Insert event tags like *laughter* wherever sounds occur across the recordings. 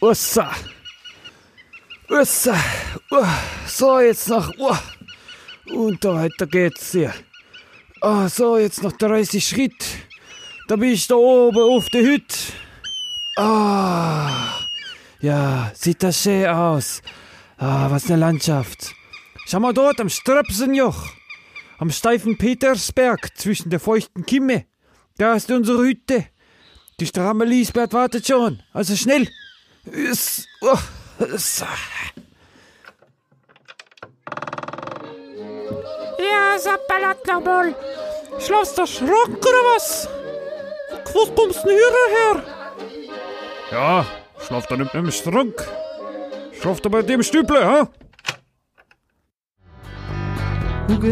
Ussa. Ussa. Uh, so, jetzt noch. Uh. Und da weiter geht's hier. Ah, so, jetzt noch 30 Schritt. Da bin ich da oben auf der Hütte. Ah. Ja, sieht das schön aus. Ah, was eine Landschaft. Schau mal dort am Ströpsenjoch. Am steifen Petersberg zwischen der feuchten Kimme. Da ist unsere Hütte. Die stramme Lisbeth wartet schon. Also schnell. Ist, oh, ist. Ja, sag ballert nochmal. Schloss der Schrank oder was? Was kommst denn hierher? Ja, schlaft da nicht im Schrank. Schlaft da bei dem Stüble, ha? Hook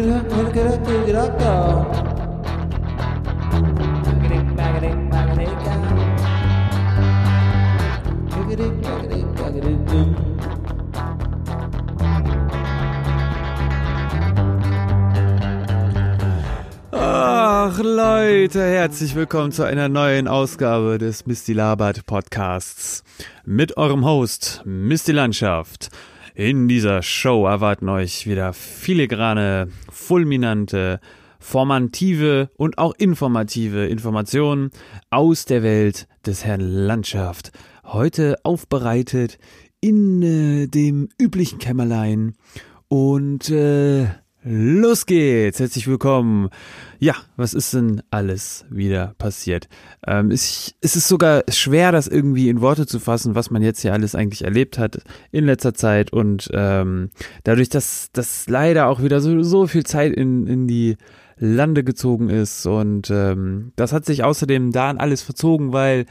Leute, herzlich willkommen zu einer neuen Ausgabe des Misty Labert Podcasts mit eurem Host Misty Landschaft. In dieser Show erwarten euch wieder filigrane, fulminante, formative und auch informative Informationen aus der Welt des Herrn Landschaft. Heute aufbereitet in äh, dem üblichen Kämmerlein und äh, Los geht's, herzlich willkommen. Ja, was ist denn alles wieder passiert? Ähm, es, es ist sogar schwer, das irgendwie in Worte zu fassen, was man jetzt hier alles eigentlich erlebt hat in letzter Zeit. Und ähm, dadurch, dass das leider auch wieder so, so viel Zeit in, in die Lande gezogen ist. Und ähm, das hat sich außerdem da an alles verzogen, weil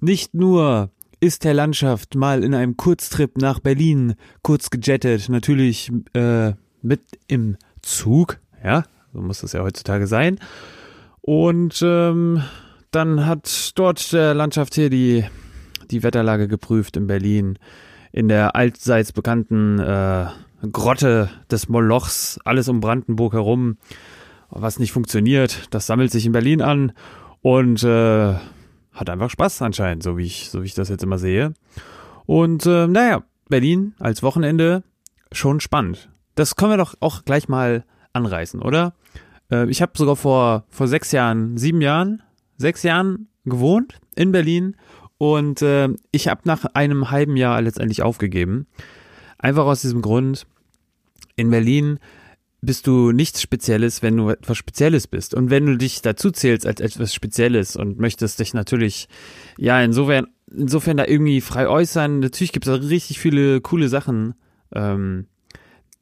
nicht nur ist der Landschaft mal in einem Kurztrip nach Berlin kurz gejettet, natürlich äh, mit im Zug, ja, so muss das ja heutzutage sein. Und ähm, dann hat dort der Landschaft hier die, die Wetterlage geprüft in Berlin, in der allseits bekannten äh, Grotte des Molochs, alles um Brandenburg herum, was nicht funktioniert, das sammelt sich in Berlin an und äh, hat einfach Spaß anscheinend, so wie ich, so wie ich das jetzt immer sehe. Und äh, naja, Berlin als Wochenende schon spannend. Das können wir doch auch gleich mal anreißen, oder? Äh, ich habe sogar vor, vor sechs Jahren, sieben Jahren, sechs Jahren gewohnt in Berlin und äh, ich habe nach einem halben Jahr letztendlich aufgegeben. Einfach aus diesem Grund, in Berlin bist du nichts Spezielles, wenn du etwas Spezielles bist. Und wenn du dich dazu zählst als etwas Spezielles und möchtest dich natürlich, ja, insofern, insofern da irgendwie frei äußern, natürlich gibt es da richtig viele coole Sachen. Ähm,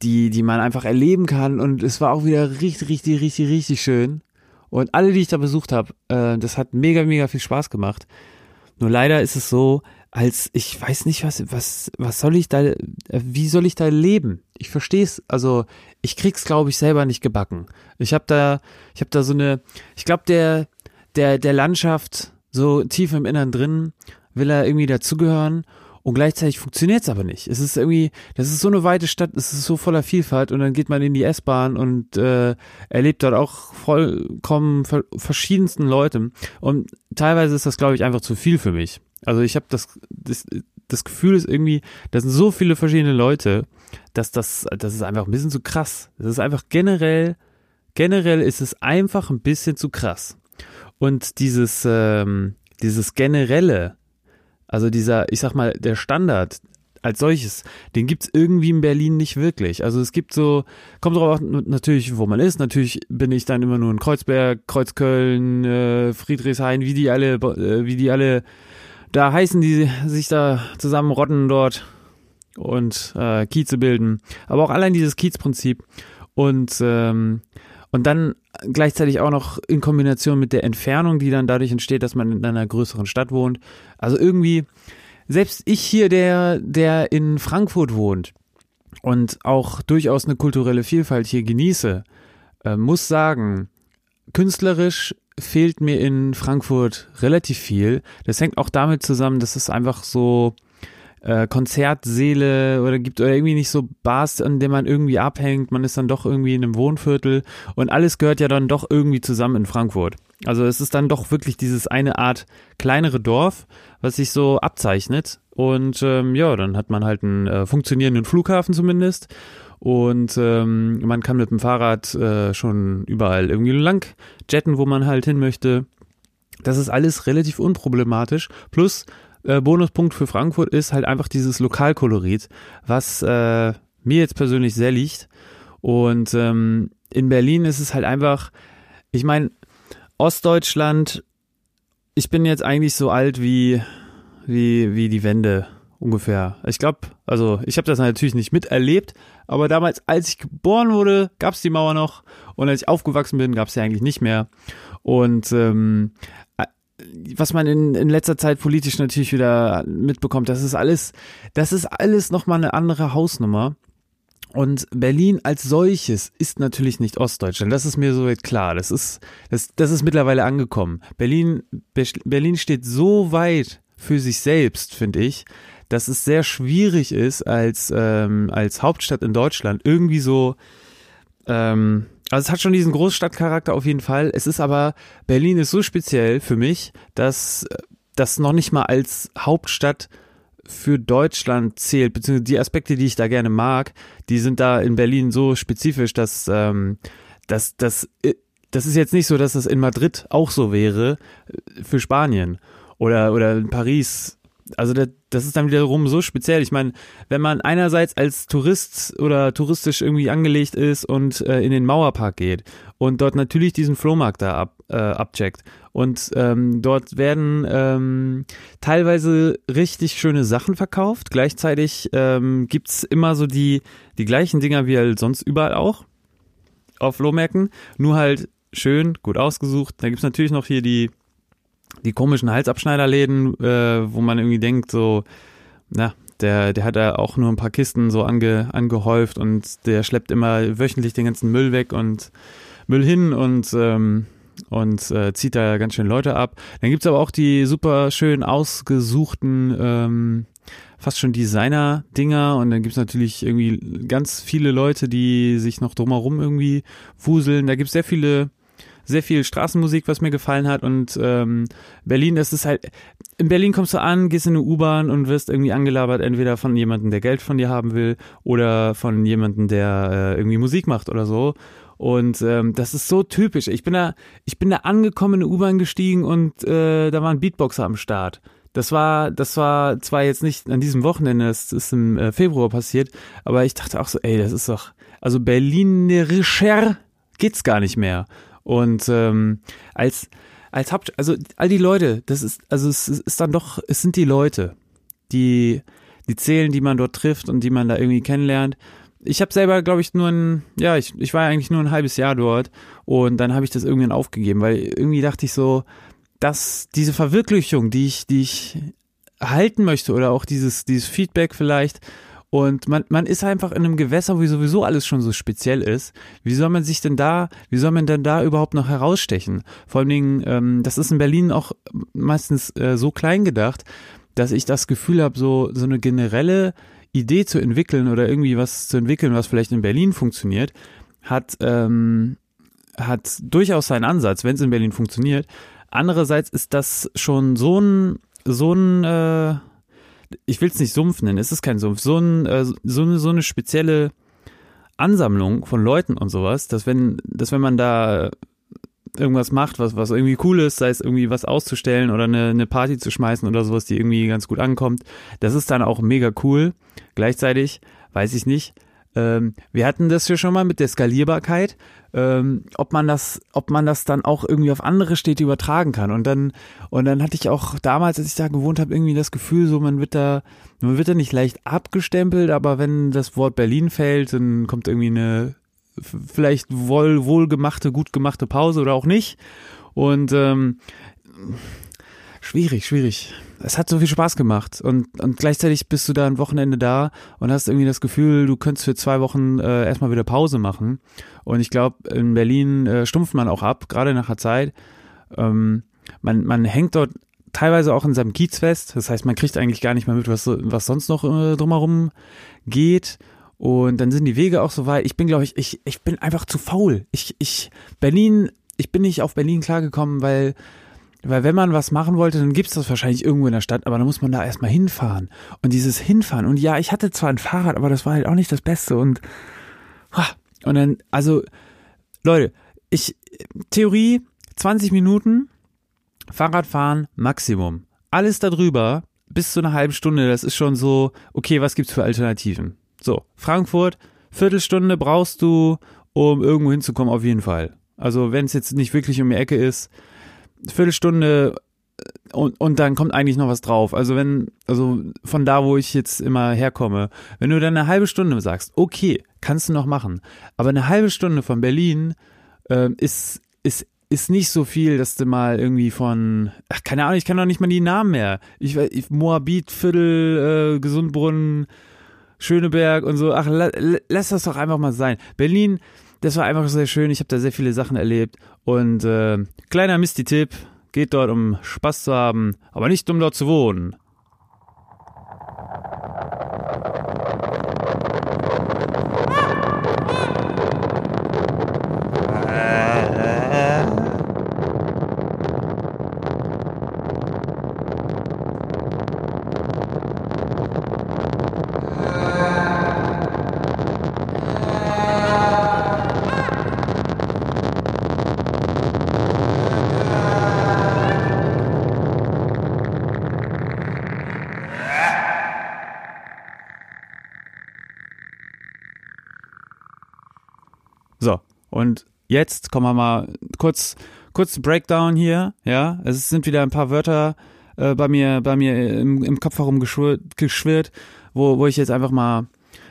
die, die man einfach erleben kann. Und es war auch wieder richtig, richtig, richtig, richtig schön. Und alle, die ich da besucht habe, äh, das hat mega, mega viel Spaß gemacht. Nur leider ist es so, als ich weiß nicht, was, was, was soll ich da, äh, wie soll ich da leben? Ich verstehe es, also ich krieg's, glaube ich, selber nicht gebacken. Ich habe da, ich habe da so eine, ich glaube, der, der, der Landschaft so tief im Innern drin will er irgendwie dazugehören und gleichzeitig funktioniert es aber nicht. Es ist irgendwie, das ist so eine weite Stadt, es ist so voller Vielfalt und dann geht man in die S-Bahn und äh, erlebt dort auch vollkommen ver verschiedensten Leute. Und teilweise ist das, glaube ich, einfach zu viel für mich. Also ich habe das, das, das Gefühl ist irgendwie, das sind so viele verschiedene Leute, dass das, das ist einfach ein bisschen zu krass. Das ist einfach generell, generell ist es einfach ein bisschen zu krass. Und dieses, ähm, dieses generelle, also dieser, ich sag mal, der Standard als solches, den gibt's irgendwie in Berlin nicht wirklich. Also es gibt so, kommt drauf natürlich, wo man ist. Natürlich bin ich dann immer nur in Kreuzberg, Kreuzköln, äh, Friedrichshain, wie die alle, äh, wie die alle da heißen, die sich da zusammenrotten dort und äh, Kieze bilden. Aber auch allein dieses Kiezprinzip und ähm, und dann gleichzeitig auch noch in Kombination mit der Entfernung, die dann dadurch entsteht, dass man in einer größeren Stadt wohnt. Also irgendwie, selbst ich hier, der, der in Frankfurt wohnt und auch durchaus eine kulturelle Vielfalt hier genieße, äh, muss sagen, künstlerisch fehlt mir in Frankfurt relativ viel. Das hängt auch damit zusammen, dass es einfach so äh, Konzertsäle oder gibt oder irgendwie nicht so Bars, an denen man irgendwie abhängt. Man ist dann doch irgendwie in einem Wohnviertel und alles gehört ja dann doch irgendwie zusammen in Frankfurt. Also es ist dann doch wirklich dieses eine Art kleinere Dorf, was sich so abzeichnet. Und ähm, ja, dann hat man halt einen äh, funktionierenden Flughafen zumindest. Und ähm, man kann mit dem Fahrrad äh, schon überall irgendwie lang jetten, wo man halt hin möchte. Das ist alles relativ unproblematisch. Plus äh, Bonuspunkt für Frankfurt ist halt einfach dieses Lokalkolorit, was äh, mir jetzt persönlich sehr liegt. Und ähm, in Berlin ist es halt einfach, ich meine, Ostdeutschland, ich bin jetzt eigentlich so alt wie, wie, wie die Wende ungefähr. Ich glaube, also ich habe das natürlich nicht miterlebt, aber damals, als ich geboren wurde, gab es die Mauer noch und als ich aufgewachsen bin, gab es sie eigentlich nicht mehr. Und ähm, was man in, in letzter Zeit politisch natürlich wieder mitbekommt, das ist alles, das ist alles nochmal eine andere Hausnummer. Und Berlin als solches ist natürlich nicht Ostdeutschland. Das ist mir so klar. Das ist, das, das ist mittlerweile angekommen. Berlin, Berlin steht so weit für sich selbst, finde ich, dass es sehr schwierig ist, als, ähm, als Hauptstadt in Deutschland irgendwie so, ähm, also es hat schon diesen Großstadtcharakter auf jeden Fall. Es ist aber, Berlin ist so speziell für mich, dass das noch nicht mal als Hauptstadt für Deutschland zählt, beziehungsweise die Aspekte, die ich da gerne mag, die sind da in Berlin so spezifisch, dass, ähm, dass, dass das ist jetzt nicht so, dass das in Madrid auch so wäre äh, für Spanien oder, oder in Paris also das, das ist dann wiederum so speziell. Ich meine, wenn man einerseits als Tourist oder touristisch irgendwie angelegt ist und äh, in den Mauerpark geht und dort natürlich diesen Flohmarkt da ab, äh, abcheckt und ähm, dort werden ähm, teilweise richtig schöne Sachen verkauft. Gleichzeitig ähm, gibt's immer so die, die gleichen Dinger wie halt sonst überall auch auf Flohmärkten, nur halt schön, gut ausgesucht. Da gibt's natürlich noch hier die die komischen Halsabschneiderläden, äh, wo man irgendwie denkt, so, na, der, der hat da auch nur ein paar Kisten so ange, angehäuft und der schleppt immer wöchentlich den ganzen Müll weg und Müll hin und, ähm, und äh, zieht da ganz schön Leute ab. Dann gibt's aber auch die super schön ausgesuchten, ähm, fast schon Designer-Dinger und dann gibt's natürlich irgendwie ganz viele Leute, die sich noch drumherum irgendwie wuseln. Da gibt's sehr viele sehr viel Straßenmusik, was mir gefallen hat. Und ähm, Berlin, das ist halt, in Berlin kommst du an, gehst in eine U-Bahn und wirst irgendwie angelabert, entweder von jemandem, der Geld von dir haben will, oder von jemandem, der äh, irgendwie Musik macht oder so. Und ähm, das ist so typisch. Ich bin da, ich bin da angekommen, in eine U-Bahn gestiegen und äh, da war ein Beatboxer am Start. Das war, das war zwar jetzt nicht an diesem Wochenende, das ist im äh, Februar passiert, aber ich dachte auch so, ey, das ist doch, also Berlinerischer geht's gar nicht mehr. Und ähm, als als Haupt, also all die Leute, das ist, also es ist dann doch, es sind die Leute, die die zählen, die man dort trifft und die man da irgendwie kennenlernt. Ich habe selber, glaube ich, nur ein, ja, ich, ich war eigentlich nur ein halbes Jahr dort und dann habe ich das irgendwann aufgegeben, weil irgendwie dachte ich so, dass diese Verwirklichung, die ich, die ich erhalten möchte oder auch dieses, dieses Feedback vielleicht, und man, man ist einfach in einem Gewässer, wo sowieso alles schon so speziell ist. Wie soll man sich denn da, wie soll man denn da überhaupt noch herausstechen? Vor allen Dingen, ähm, das ist in Berlin auch meistens äh, so klein gedacht, dass ich das Gefühl habe, so, so eine generelle Idee zu entwickeln oder irgendwie was zu entwickeln, was vielleicht in Berlin funktioniert, hat, ähm, hat durchaus seinen Ansatz, wenn es in Berlin funktioniert. Andererseits ist das schon so ein, so ein, äh, ich will es nicht Sumpf nennen, es ist kein Sumpf, so, ein, äh, so, eine, so eine spezielle Ansammlung von Leuten und sowas, dass wenn, dass wenn man da irgendwas macht, was, was irgendwie cool ist, sei es irgendwie was auszustellen oder eine, eine Party zu schmeißen oder sowas, die irgendwie ganz gut ankommt, das ist dann auch mega cool. Gleichzeitig, weiß ich nicht, ähm, wir hatten das ja schon mal mit der Skalierbarkeit, ähm, ob man das, ob man das dann auch irgendwie auf andere Städte übertragen kann. Und dann, und dann hatte ich auch damals, als ich da gewohnt habe, irgendwie das Gefühl, so man wird da, man wird da nicht leicht abgestempelt, aber wenn das Wort Berlin fällt, dann kommt irgendwie eine vielleicht wohl wohlgemachte, gut gemachte Pause oder auch nicht. Und ähm, schwierig, schwierig es hat so viel Spaß gemacht und, und gleichzeitig bist du da ein Wochenende da und hast irgendwie das Gefühl, du könntest für zwei Wochen äh, erstmal wieder Pause machen. Und ich glaube, in Berlin äh, stumpft man auch ab, gerade nach der Zeit. Ähm, man, man hängt dort teilweise auch in seinem Kiez fest. Das heißt, man kriegt eigentlich gar nicht mehr mit, was, was sonst noch äh, drumherum geht. Und dann sind die Wege auch so weit. Ich bin, glaube ich, ich, ich bin einfach zu faul. Ich, ich, Berlin ich bin nicht auf Berlin klargekommen, weil, weil wenn man was machen wollte, dann gibt's das wahrscheinlich irgendwo in der Stadt, aber dann muss man da erstmal hinfahren. Und dieses Hinfahren, und ja, ich hatte zwar ein Fahrrad, aber das war halt auch nicht das Beste. Und, und dann, also, Leute, ich, Theorie, 20 Minuten, Fahrradfahren, Maximum. Alles darüber, bis zu einer halben Stunde, das ist schon so, okay, was gibt's für Alternativen? So, Frankfurt, Viertelstunde brauchst du, um irgendwo hinzukommen, auf jeden Fall. Also, wenn es jetzt nicht wirklich um die Ecke ist, Viertelstunde äh, und, und dann kommt eigentlich noch was drauf. Also wenn, also von da, wo ich jetzt immer herkomme, wenn du dann eine halbe Stunde sagst, okay, kannst du noch machen. Aber eine halbe Stunde von Berlin äh, ist, ist, ist nicht so viel, dass du mal irgendwie von, ach, keine Ahnung, ich kann doch nicht mal die Namen mehr. Ich, ich Moabit, Viertel, äh, Gesundbrunnen, Schöneberg und so. Ach, la, la, lass das doch einfach mal sein. Berlin, das war einfach sehr schön. Ich habe da sehr viele Sachen erlebt. Und äh, kleiner Misty-Tipp, geht dort, um Spaß zu haben, aber nicht um dort zu wohnen. Jetzt kommen wir mal kurz, kurz Breakdown hier, ja. Es sind wieder ein paar Wörter äh, bei mir, bei mir im, im Kopf herumgeschwirrt, wo, wo ich jetzt einfach mal,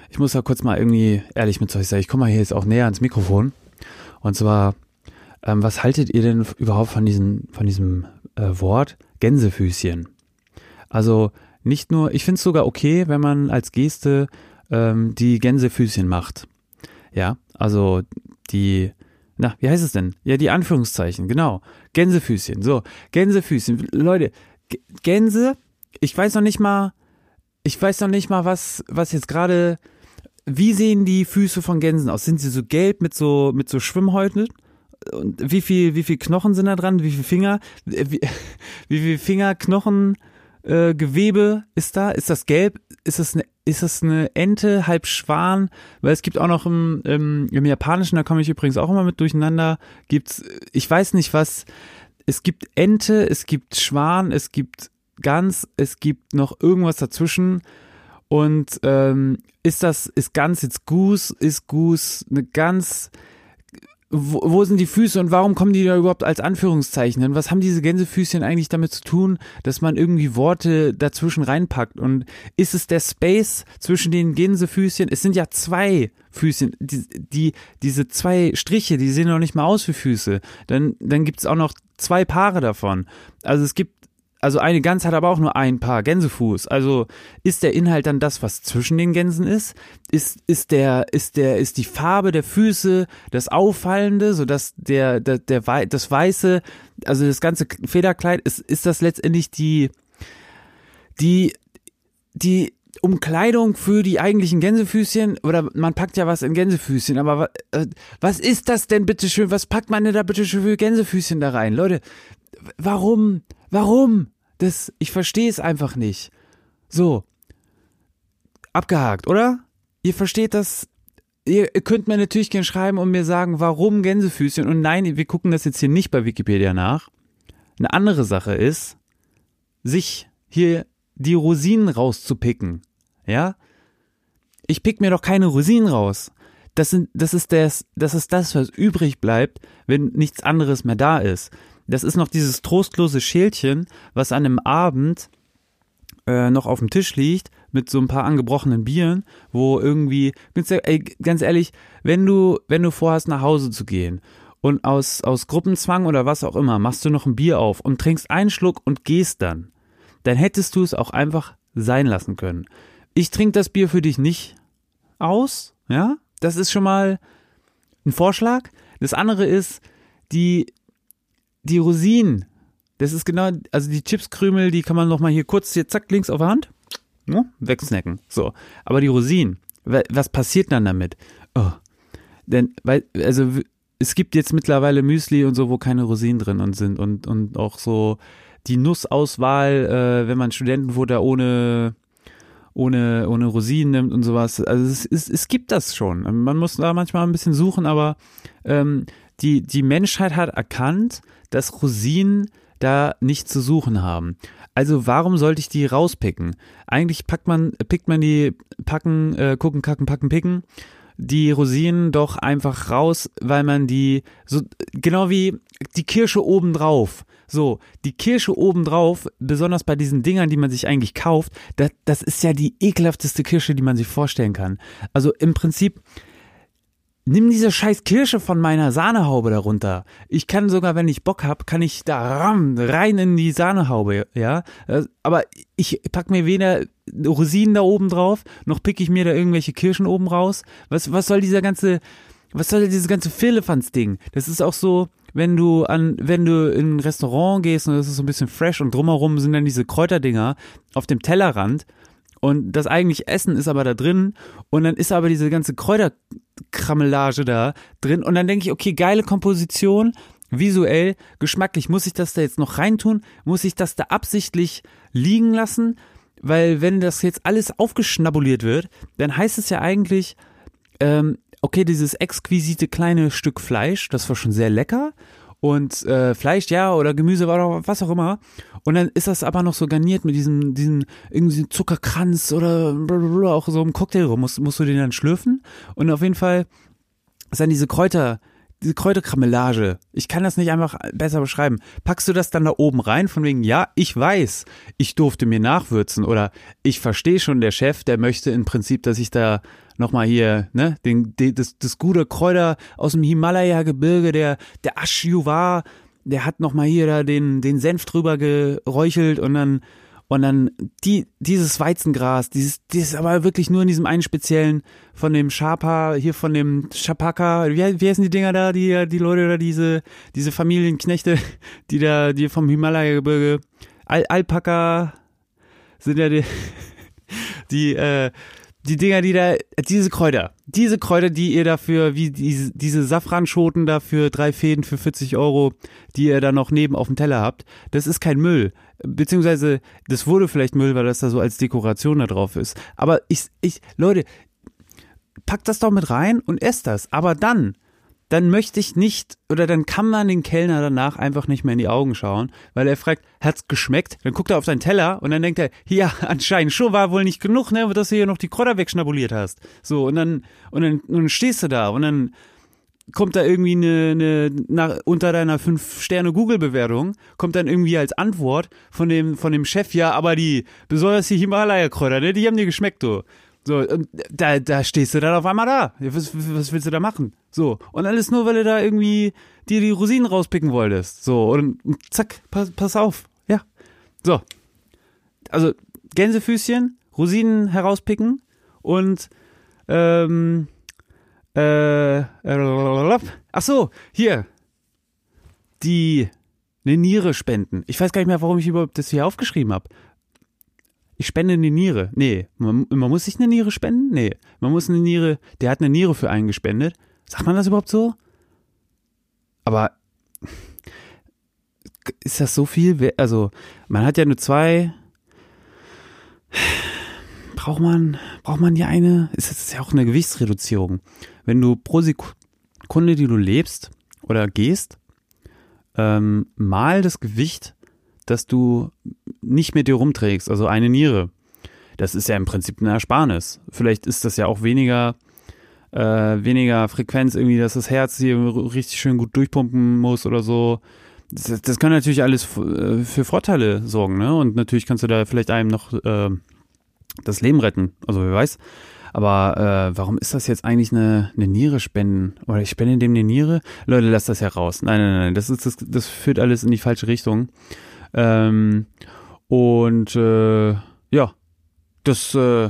ich muss da kurz mal irgendwie ehrlich mit euch sein. Ich komme mal hier jetzt auch näher ans Mikrofon. Und zwar, ähm, was haltet ihr denn überhaupt von diesem, von diesem äh, Wort Gänsefüßchen? Also nicht nur, ich finde es sogar okay, wenn man als Geste ähm, die Gänsefüßchen macht. Ja, also die, na, wie heißt es denn? Ja, die Anführungszeichen, genau. Gänsefüßchen. So, Gänsefüßchen. Leute, Gänse, ich weiß noch nicht mal, ich weiß noch nicht mal, was, was jetzt gerade, wie sehen die Füße von Gänsen aus? Sind sie so gelb mit so, mit so Schwimmhäuten? Und wie viel, wie viel Knochen sind da dran? Wie viel Finger? Wie, *laughs* wie viel Finger, Knochen, äh, Gewebe ist da? Ist das gelb? Ist das eine, ist das eine Ente, halb Schwan? Weil es gibt auch noch im, im, im Japanischen, da komme ich übrigens auch immer mit durcheinander, gibt's, ich weiß nicht was, es gibt Ente, es gibt Schwan, es gibt Gans, es gibt noch irgendwas dazwischen. Und ähm, ist das, ist Gans jetzt Goose, ist Goose eine ganz wo, wo sind die Füße und warum kommen die da überhaupt als Anführungszeichen hin? Was haben diese Gänsefüßchen eigentlich damit zu tun, dass man irgendwie Worte dazwischen reinpackt? Und ist es der Space zwischen den Gänsefüßchen? Es sind ja zwei Füßchen, die, die diese zwei Striche, die sehen noch nicht mal aus wie Füße. Dann, dann gibt's auch noch zwei Paare davon. Also es gibt also eine Gans hat aber auch nur ein Paar Gänsefuß. Also ist der Inhalt dann das, was zwischen den Gänsen ist? Ist, ist der, ist der, ist die Farbe der Füße das Auffallende, sodass der, der, der, das Weiße, also das ganze Federkleid, ist, ist das letztendlich die, die, die Umkleidung für die eigentlichen Gänsefüßchen oder man packt ja was in Gänsefüßchen, aber äh, was ist das denn bitteschön? Was packt man denn da bitteschön für Gänsefüßchen da rein? Leute, warum? Warum? Das, ich verstehe es einfach nicht. So. Abgehakt, oder? Ihr versteht das. Ihr könnt mir natürlich gerne schreiben und mir sagen, warum Gänsefüßchen. Und nein, wir gucken das jetzt hier nicht bei Wikipedia nach. Eine andere Sache ist, sich hier die Rosinen rauszupicken. Ja? Ich pick mir doch keine Rosinen raus. Das, sind, das, ist das, das ist das, was übrig bleibt, wenn nichts anderes mehr da ist. Das ist noch dieses trostlose Schälchen, was an einem Abend äh, noch auf dem Tisch liegt mit so ein paar angebrochenen Bieren, wo irgendwie, ey, ganz ehrlich, wenn du, wenn du vorhast, nach Hause zu gehen und aus, aus Gruppenzwang oder was auch immer, machst du noch ein Bier auf und trinkst einen Schluck und gehst dann, dann hättest du es auch einfach sein lassen können. Ich trinke das Bier für dich nicht aus, ja? Das ist schon mal ein Vorschlag. Das andere ist, die, die Rosinen, das ist genau, also die Chipskrümel, die kann man noch mal hier kurz, hier zack, links auf der Hand, ja, wegsnacken. So. Aber die Rosinen, was passiert dann damit? Oh. Denn, weil, also, es gibt jetzt mittlerweile Müsli und so, wo keine Rosinen drin und sind und, und auch so die Nussauswahl, äh, wenn man Studentenfutter ohne ohne, ohne Rosinen nimmt und sowas. Also es, es, es gibt das schon. Man muss da manchmal ein bisschen suchen, aber ähm, die, die Menschheit hat erkannt, dass Rosinen da nichts zu suchen haben. Also warum sollte ich die rauspicken? Eigentlich packt man, pickt man die packen, äh, gucken, kacken, packen, picken die Rosinen doch einfach raus, weil man die so genau wie die Kirsche obendrauf. So, die Kirsche obendrauf, besonders bei diesen Dingern, die man sich eigentlich kauft, das, das ist ja die ekelhafteste Kirsche, die man sich vorstellen kann. Also im Prinzip nimm diese scheiß Kirsche von meiner Sahnehaube darunter. Ich kann sogar, wenn ich Bock hab, kann ich da ram, rein in die Sahnehaube, ja. Aber ich pack mir weder Rosinen da oben drauf, noch pick ich mir da irgendwelche Kirschen oben raus. Was, was soll dieser ganze, was soll dieses ganze Firlefanz-Ding? Das ist auch so, wenn du an, wenn du in ein Restaurant gehst und das ist so ein bisschen fresh und drumherum sind dann diese Kräuterdinger auf dem Tellerrand und das eigentlich Essen ist aber da drin und dann ist aber diese ganze Kräuterkrammelage da drin und dann denke ich, okay, geile Komposition, visuell, geschmacklich, muss ich das da jetzt noch reintun? Muss ich das da absichtlich liegen lassen? Weil wenn das jetzt alles aufgeschnabuliert wird, dann heißt es ja eigentlich, ähm, okay, dieses exquisite kleine Stück Fleisch, das war schon sehr lecker und äh, Fleisch, ja, oder Gemüse, was auch immer. Und dann ist das aber noch so garniert mit diesem, diesem irgendwie Zuckerkranz oder blablabla, auch so im Cocktail rum. Musst, musst du den dann schlürfen. Und auf jeden Fall ist dann diese Kräuter, diese Kräuterkramellage. Ich kann das nicht einfach besser beschreiben. Packst du das dann da oben rein, von wegen, ja, ich weiß, ich durfte mir nachwürzen oder ich verstehe schon, der Chef, der möchte im Prinzip, dass ich da nochmal hier, ne, den, den, das, das gute Kräuter aus dem Himalaya-Gebirge, der, der Ashjuvar, der hat nochmal hier da den, den Senf drüber geräuchelt und dann, und dann die, dieses Weizengras, dieses, dieses aber wirklich nur in diesem einen speziellen von dem Chapa, hier von dem Chapaka, wie, wie heißen die Dinger da, die, die Leute oder diese, diese Familienknechte, *laughs* die da, die vom Himalaya-Gebirge, Al Alpaka sind ja die, *laughs* die, äh, die Dinger, die da, diese Kräuter, diese Kräuter, die ihr dafür, wie diese, diese Safranschoten dafür drei Fäden für 40 Euro, die ihr da noch neben auf dem Teller habt, das ist kein Müll. Beziehungsweise, das wurde vielleicht Müll, weil das da so als Dekoration da drauf ist. Aber ich, ich, Leute, packt das doch mit rein und esst das. Aber dann, dann möchte ich nicht, oder dann kann man den Kellner danach einfach nicht mehr in die Augen schauen, weil er fragt, hat's geschmeckt? Dann guckt er auf seinen Teller und dann denkt er, ja, *laughs* anscheinend schon war wohl nicht genug, ne, dass du hier noch die Kräuter wegschnabuliert hast. So, und dann, und dann, und dann stehst du da und dann kommt da irgendwie eine, eine nach, unter deiner fünf Sterne Google Bewertung kommt dann irgendwie als Antwort von dem von dem Chef ja, aber die besonders die Himalaya Kräuter, ne, die haben dir geschmeckt, du. So, und da, da stehst du dann auf einmal da. Was, was willst du da machen? So, und alles nur, weil du da irgendwie dir die Rosinen rauspicken wolltest. So, und zack, pass, pass auf. Ja. So. Also, Gänsefüßchen, Rosinen herauspicken und, ähm, äh, äh ach so, hier. Die, eine Niere spenden. Ich weiß gar nicht mehr, warum ich überhaupt das hier aufgeschrieben habe. Ich spende eine Niere. Nee, man, man, muss sich eine Niere spenden? Nee, man muss eine Niere, der hat eine Niere für einen gespendet. Sagt man das überhaupt so? Aber *laughs* ist das so viel? Also, man hat ja nur zwei. Braucht man, braucht man ja eine? Ist das ja auch eine Gewichtsreduzierung. Wenn du pro Sekunde, die du lebst oder gehst, ähm, mal das Gewicht dass du nicht mit dir rumträgst, also eine Niere. Das ist ja im Prinzip eine Ersparnis. Vielleicht ist das ja auch weniger, äh, weniger Frequenz irgendwie, dass das Herz hier richtig schön gut durchpumpen muss oder so. Das, das kann natürlich alles äh, für Vorteile sorgen, ne? Und natürlich kannst du da vielleicht einem noch äh, das Leben retten. Also wer weiß. Aber äh, warum ist das jetzt eigentlich eine, eine Niere spenden? Oder ich spende dem eine Niere? Leute, lasst das ja raus. Nein, nein, nein. Das, ist, das, das führt alles in die falsche Richtung. Ähm, und äh, ja, das. Äh,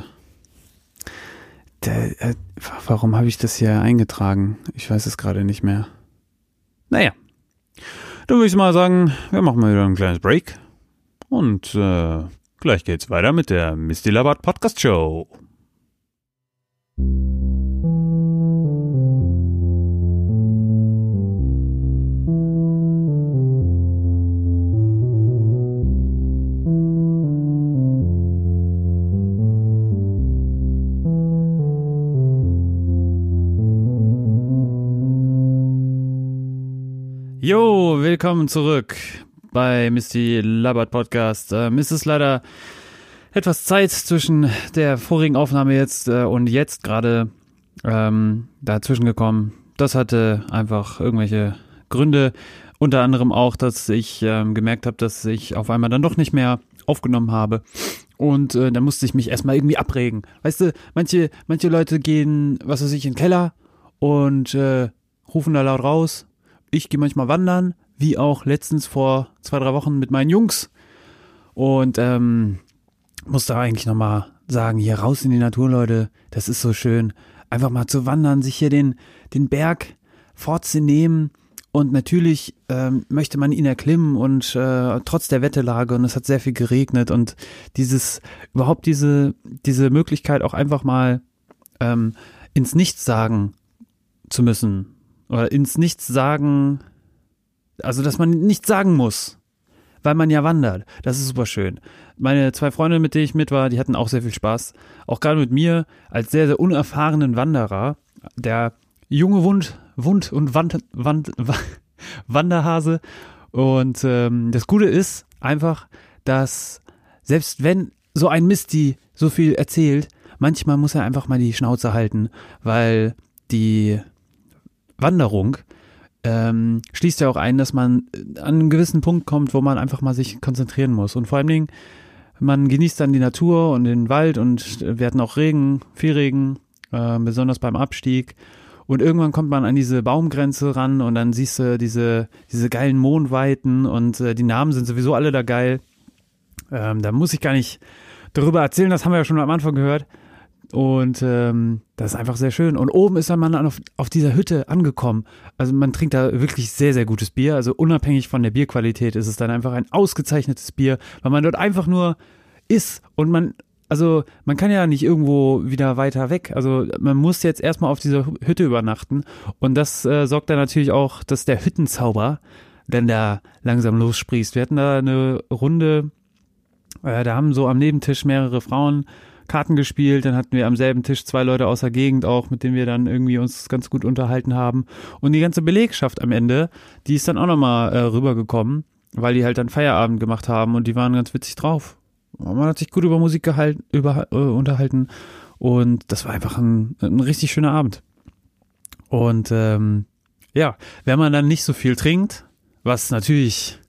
der, äh, warum habe ich das hier eingetragen? Ich weiß es gerade nicht mehr. Naja. Dann würde ich mal sagen, wir machen mal wieder ein kleines Break. Und äh, gleich geht's weiter mit der Misty Labat Podcast Show. Jo, willkommen zurück bei Misty Labbert Podcast. Ähm, es ist leider etwas Zeit zwischen der vorigen Aufnahme jetzt äh, und jetzt gerade ähm, dazwischen gekommen. Das hatte einfach irgendwelche Gründe. Unter anderem auch, dass ich ähm, gemerkt habe, dass ich auf einmal dann doch nicht mehr aufgenommen habe. Und äh, da musste ich mich erstmal irgendwie abregen. Weißt du, manche, manche Leute gehen, was weiß ich, in den Keller und äh, rufen da laut raus. Ich gehe manchmal wandern, wie auch letztens vor zwei, drei Wochen mit meinen Jungs. Und ähm, muss da eigentlich nochmal sagen, hier raus in die Natur, Leute, das ist so schön. Einfach mal zu wandern, sich hier den, den Berg vorzunehmen. Und natürlich ähm, möchte man ihn erklimmen und äh, trotz der Wetterlage und es hat sehr viel geregnet und dieses, überhaupt diese, diese Möglichkeit auch einfach mal ähm, ins Nichts sagen zu müssen oder ins Nichts sagen, also dass man nichts sagen muss, weil man ja wandert. Das ist super schön. Meine zwei Freunde, mit denen ich mit war, die hatten auch sehr viel Spaß. Auch gerade mit mir als sehr, sehr unerfahrenen Wanderer, der junge Wund, Wund und Wand, Wand, Wanderhase. Und ähm, das Gute ist einfach, dass selbst wenn so ein Misty so viel erzählt, manchmal muss er einfach mal die Schnauze halten, weil die Wanderung ähm, schließt ja auch ein, dass man an einen gewissen Punkt kommt, wo man einfach mal sich konzentrieren muss. Und vor allen Dingen, man genießt dann die Natur und den Wald und wir hatten auch Regen, viel Regen, äh, besonders beim Abstieg. Und irgendwann kommt man an diese Baumgrenze ran und dann siehst du diese, diese geilen Mondweiten und äh, die Namen sind sowieso alle da geil. Ähm, da muss ich gar nicht darüber erzählen, das haben wir ja schon am Anfang gehört. Und ähm, das ist einfach sehr schön. Und oben ist dann man auf, auf dieser Hütte angekommen. Also man trinkt da wirklich sehr, sehr gutes Bier. Also unabhängig von der Bierqualität ist es dann einfach ein ausgezeichnetes Bier, weil man dort einfach nur ist und man, also man kann ja nicht irgendwo wieder weiter weg. Also man muss jetzt erstmal auf dieser Hütte übernachten. Und das äh, sorgt dann natürlich auch, dass der Hüttenzauber dann da langsam lossprießt. Wir hatten da eine Runde, äh, da haben so am Nebentisch mehrere Frauen Karten gespielt, dann hatten wir am selben Tisch zwei Leute aus der Gegend auch, mit denen wir dann irgendwie uns ganz gut unterhalten haben. Und die ganze Belegschaft am Ende, die ist dann auch nochmal äh, rübergekommen, weil die halt dann Feierabend gemacht haben und die waren ganz witzig drauf. Man hat sich gut über Musik gehalten, über, äh, unterhalten und das war einfach ein, ein richtig schöner Abend. Und ähm, ja, wenn man dann nicht so viel trinkt, was natürlich,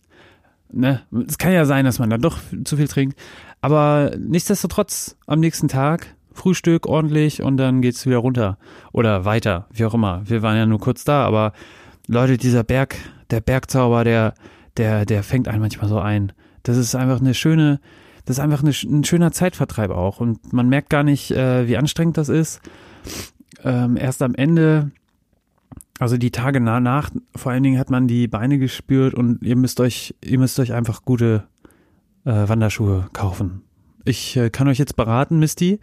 ne, es kann ja sein, dass man dann doch zu viel trinkt, aber nichtsdestotrotz am nächsten Tag Frühstück ordentlich und dann geht's wieder runter oder weiter, wie auch immer. Wir waren ja nur kurz da, aber Leute, dieser Berg, der Bergzauber, der, der, der fängt einen manchmal so ein. Das ist einfach eine schöne, das ist einfach eine, ein schöner Zeitvertreib auch und man merkt gar nicht, äh, wie anstrengend das ist. Ähm, erst am Ende, also die Tage danach, vor allen Dingen hat man die Beine gespürt und ihr müsst euch, ihr müsst euch einfach gute äh, Wanderschuhe kaufen. Ich äh, kann euch jetzt beraten, Misty,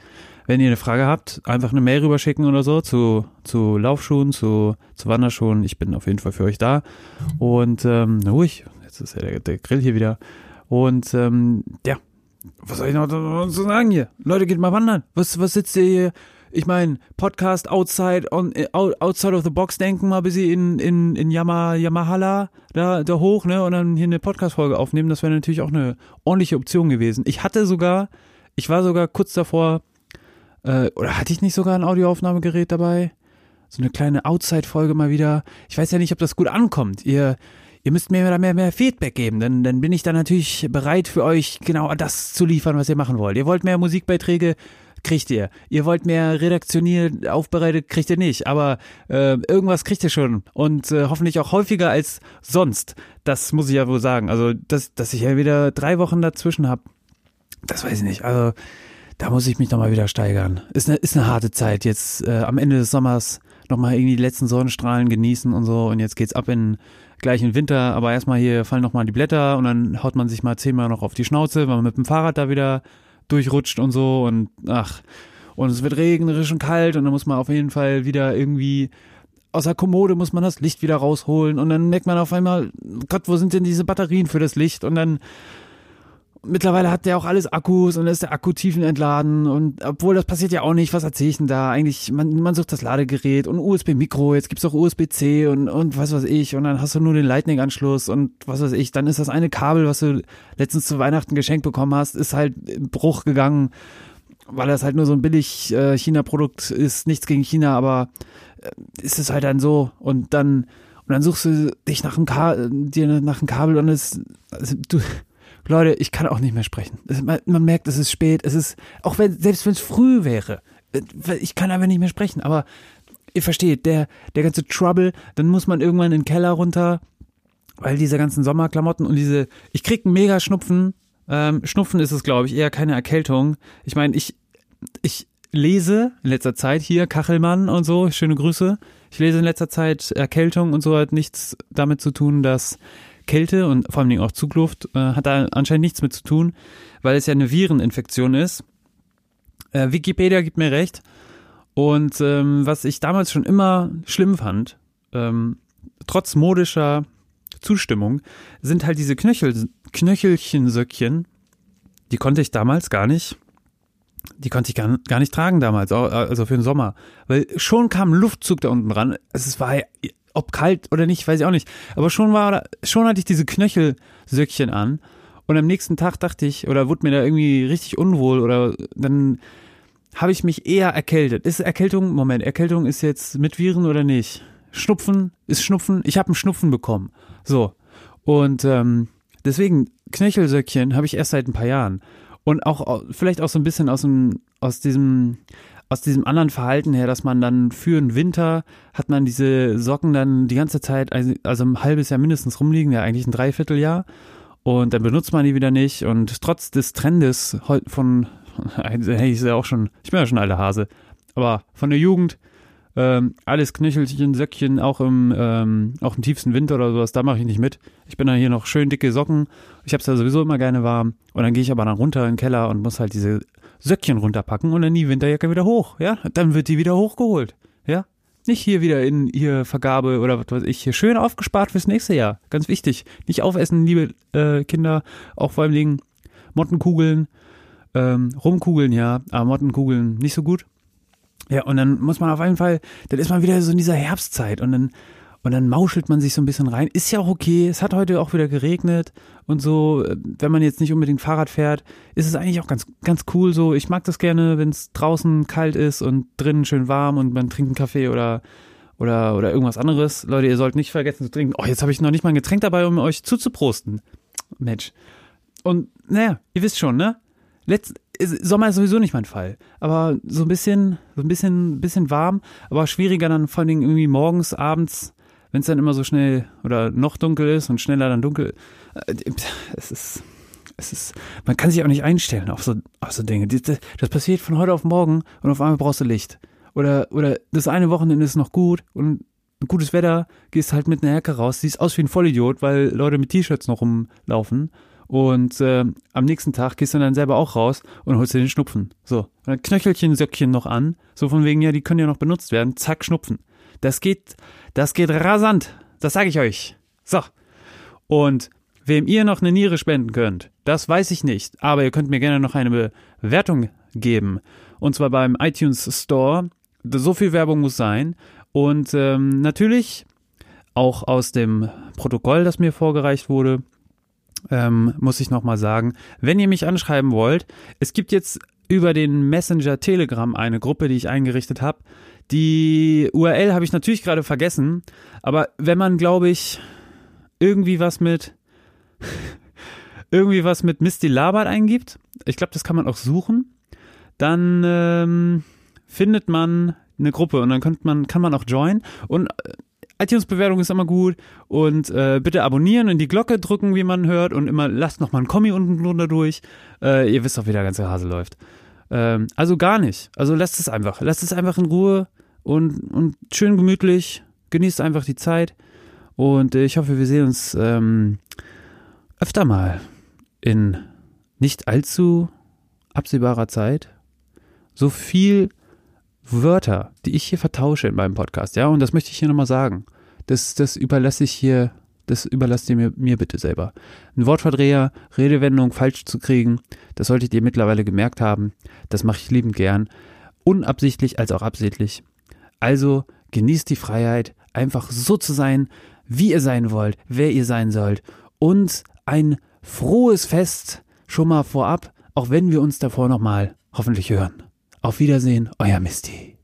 wenn ihr eine Frage habt, einfach eine Mail rüberschicken oder so zu, zu Laufschuhen, zu, zu Wanderschuhen. Ich bin auf jeden Fall für euch da. Und ähm, ruhig, jetzt ist ja der, der Grill hier wieder. Und ähm, ja, was soll ich noch so sagen hier? Leute, geht mal wandern. Was, was sitzt ihr hier? Ich meine, Podcast outside on äh, outside of the box denken, mal bis sie in in in Yama, Yamahala da da hoch, ne, und dann hier eine Podcast Folge aufnehmen, das wäre natürlich auch eine ordentliche Option gewesen. Ich hatte sogar, ich war sogar kurz davor äh, oder hatte ich nicht sogar ein Audioaufnahmegerät dabei? So eine kleine Outside Folge mal wieder. Ich weiß ja nicht, ob das gut ankommt. Ihr ihr müsst mir da mehr, mehr Feedback geben, denn dann bin ich dann natürlich bereit für euch genau das zu liefern, was ihr machen wollt. Ihr wollt mehr Musikbeiträge, kriegt ihr. Ihr wollt mehr redaktioniert aufbereitet, kriegt ihr nicht. Aber äh, irgendwas kriegt ihr schon. Und äh, hoffentlich auch häufiger als sonst. Das muss ich ja wohl sagen. Also, dass, dass ich ja wieder drei Wochen dazwischen habe, das weiß ich nicht. Also, da muss ich mich nochmal wieder steigern. Ist eine, ist eine harte Zeit. Jetzt äh, am Ende des Sommers nochmal irgendwie die letzten Sonnenstrahlen genießen und so. Und jetzt geht's ab in gleich in Winter. Aber erstmal hier fallen nochmal die Blätter und dann haut man sich mal zehnmal noch auf die Schnauze, weil man mit dem Fahrrad da wieder durchrutscht und so und ach, und es wird regnerisch und kalt und dann muss man auf jeden Fall wieder irgendwie aus der Kommode muss man das Licht wieder rausholen und dann merkt man auf einmal, Gott, wo sind denn diese Batterien für das Licht? Und dann Mittlerweile hat der auch alles Akkus und ist der Akku tiefenentladen und obwohl das passiert ja auch nicht, was erzähle ich denn da? Eigentlich, man, man sucht das Ladegerät und USB-Mikro, jetzt gibt's auch USB-C und, und was weiß ich und dann hast du nur den Lightning-Anschluss und was weiß ich, dann ist das eine Kabel, was du letztens zu Weihnachten geschenkt bekommen hast, ist halt im Bruch gegangen, weil das halt nur so ein billig äh, China-Produkt ist, nichts gegen China, aber äh, ist es halt dann so und dann und dann suchst du dich nach einem, Ka dir nach einem Kabel und es, also du, Leute, ich kann auch nicht mehr sprechen. Es, man, man, merkt, es ist spät. Es ist, auch wenn, selbst wenn es früh wäre, äh, ich kann einfach nicht mehr sprechen. Aber ihr versteht, der, der ganze Trouble, dann muss man irgendwann in den Keller runter, weil diese ganzen Sommerklamotten und diese, ich krieg einen mega Schnupfen. Ähm, Schnupfen ist es, glaube ich, eher keine Erkältung. Ich meine, ich, ich lese in letzter Zeit hier Kachelmann und so, schöne Grüße. Ich lese in letzter Zeit Erkältung und so hat nichts damit zu tun, dass Kälte und vor allen Dingen auch Zugluft äh, hat da anscheinend nichts mit zu tun, weil es ja eine Vireninfektion ist. Äh, Wikipedia gibt mir recht. Und ähm, was ich damals schon immer schlimm fand, ähm, trotz modischer Zustimmung, sind halt diese Knöchel, Knöchelchensöckchen. Die konnte ich damals gar nicht. Die konnte ich gar, gar nicht tragen damals, also für den Sommer. Weil schon kam Luftzug da unten dran. Es war ob kalt oder nicht, weiß ich auch nicht. Aber schon war, schon hatte ich diese Knöchelsöckchen an. Und am nächsten Tag dachte ich, oder wurde mir da irgendwie richtig unwohl oder dann habe ich mich eher erkältet. Ist Erkältung, Moment, Erkältung ist jetzt mit Viren oder nicht? Schnupfen ist Schnupfen. Ich habe einen Schnupfen bekommen. So. Und ähm, deswegen, Knöchelsöckchen habe ich erst seit ein paar Jahren. Und auch vielleicht auch so ein bisschen aus dem, aus diesem, aus diesem anderen Verhalten her, dass man dann für den Winter hat man diese Socken dann die ganze Zeit, also, also ein halbes Jahr mindestens rumliegen, ja eigentlich ein Dreivierteljahr. Und dann benutzt man die wieder nicht. Und trotz des Trendes von, *laughs* hey, ich ja auch schon, ich bin ja schon alter Hase, aber von der Jugend, ähm, alles Knöchelchen, Söckchen, auch im, ähm, auch im tiefsten Winter oder sowas, da mache ich nicht mit. Ich bin dann hier noch schön dicke Socken. Ich habe es ja sowieso immer gerne warm. Und dann gehe ich aber dann runter in den Keller und muss halt diese Söckchen runterpacken und dann die Winterjacke wieder hoch, ja? Dann wird die wieder hochgeholt, ja? Nicht hier wieder in ihr Vergabe oder was weiß ich, hier schön aufgespart fürs nächste Jahr. Ganz wichtig. Nicht aufessen, liebe äh, Kinder, auch vor allem Dingen Mottenkugeln, ähm, Rumkugeln, ja, aber Mottenkugeln nicht so gut. Ja, und dann muss man auf jeden Fall, dann ist man wieder so in dieser Herbstzeit und dann und dann mauschelt man sich so ein bisschen rein. Ist ja auch okay. Es hat heute auch wieder geregnet und so. Wenn man jetzt nicht unbedingt Fahrrad fährt, ist es eigentlich auch ganz, ganz cool so. Ich mag das gerne, wenn es draußen kalt ist und drinnen schön warm und man trinkt einen Kaffee oder, oder, oder irgendwas anderes. Leute, ihr sollt nicht vergessen zu trinken. Oh, jetzt habe ich noch nicht mal ein Getränk dabei, um euch zuzuprosten. Mensch. Und naja, ihr wisst schon, ne? Letzt, Sommer ist sowieso nicht mein Fall. Aber so ein bisschen, so ein bisschen, bisschen warm, aber schwieriger dann vor allen Dingen irgendwie morgens, abends wenn es dann immer so schnell oder noch dunkel ist und schneller dann dunkel, äh, es ist, es ist, man kann sich auch nicht einstellen auf so, auf so Dinge. Das, passiert von heute auf morgen und auf einmal brauchst du Licht. Oder, oder das eine Wochenende ist noch gut und gutes Wetter, gehst halt mit einer Jacke raus, siehst aus wie ein Vollidiot, weil Leute mit T-Shirts noch rumlaufen. Und äh, am nächsten Tag gehst du dann selber auch raus und holst dir den Schnupfen. So. Und dann Knöchelchen, Söckchen noch an. So von wegen, ja, die können ja noch benutzt werden. Zack, Schnupfen. Das geht, das geht rasant. Das sage ich euch. So. Und wem ihr noch eine Niere spenden könnt, das weiß ich nicht. Aber ihr könnt mir gerne noch eine Bewertung geben. Und zwar beim iTunes Store. So viel Werbung muss sein. Und ähm, natürlich auch aus dem Protokoll, das mir vorgereicht wurde, ähm, muss ich nochmal sagen, wenn ihr mich anschreiben wollt, es gibt jetzt über den Messenger Telegram eine Gruppe, die ich eingerichtet habe. Die URL habe ich natürlich gerade vergessen, aber wenn man, glaube ich, irgendwie was mit *laughs* irgendwie was mit Misty Labert eingibt, ich glaube, das kann man auch suchen, dann ähm, findet man eine Gruppe und dann könnte man, kann man auch joinen und äh, iTunes-Bewertung ist immer gut und äh, bitte abonnieren und die Glocke drücken, wie man hört und immer lasst noch mal ein Kommi unten drunter durch. Äh, ihr wisst doch, wie der ganze Hase läuft. Ähm, also gar nicht. Also lasst es einfach. Lasst es einfach in Ruhe und, und schön gemütlich. Genießt einfach die Zeit. Und ich hoffe, wir sehen uns ähm, öfter mal in nicht allzu absehbarer Zeit. So viel Wörter, die ich hier vertausche in meinem Podcast, ja, und das möchte ich hier nochmal sagen. Das, das überlasse ich hier das überlasst ihr mir, mir bitte selber. Ein Wortverdreher, Redewendung falsch zu kriegen, das solltet ihr mittlerweile gemerkt haben. Das mache ich liebend gern. Unabsichtlich als auch absichtlich. Also genießt die Freiheit, einfach so zu sein, wie ihr sein wollt, wer ihr sein sollt. Und ein frohes Fest schon mal vorab, auch wenn wir uns davor nochmal hoffentlich hören. Auf Wiedersehen, euer Misty.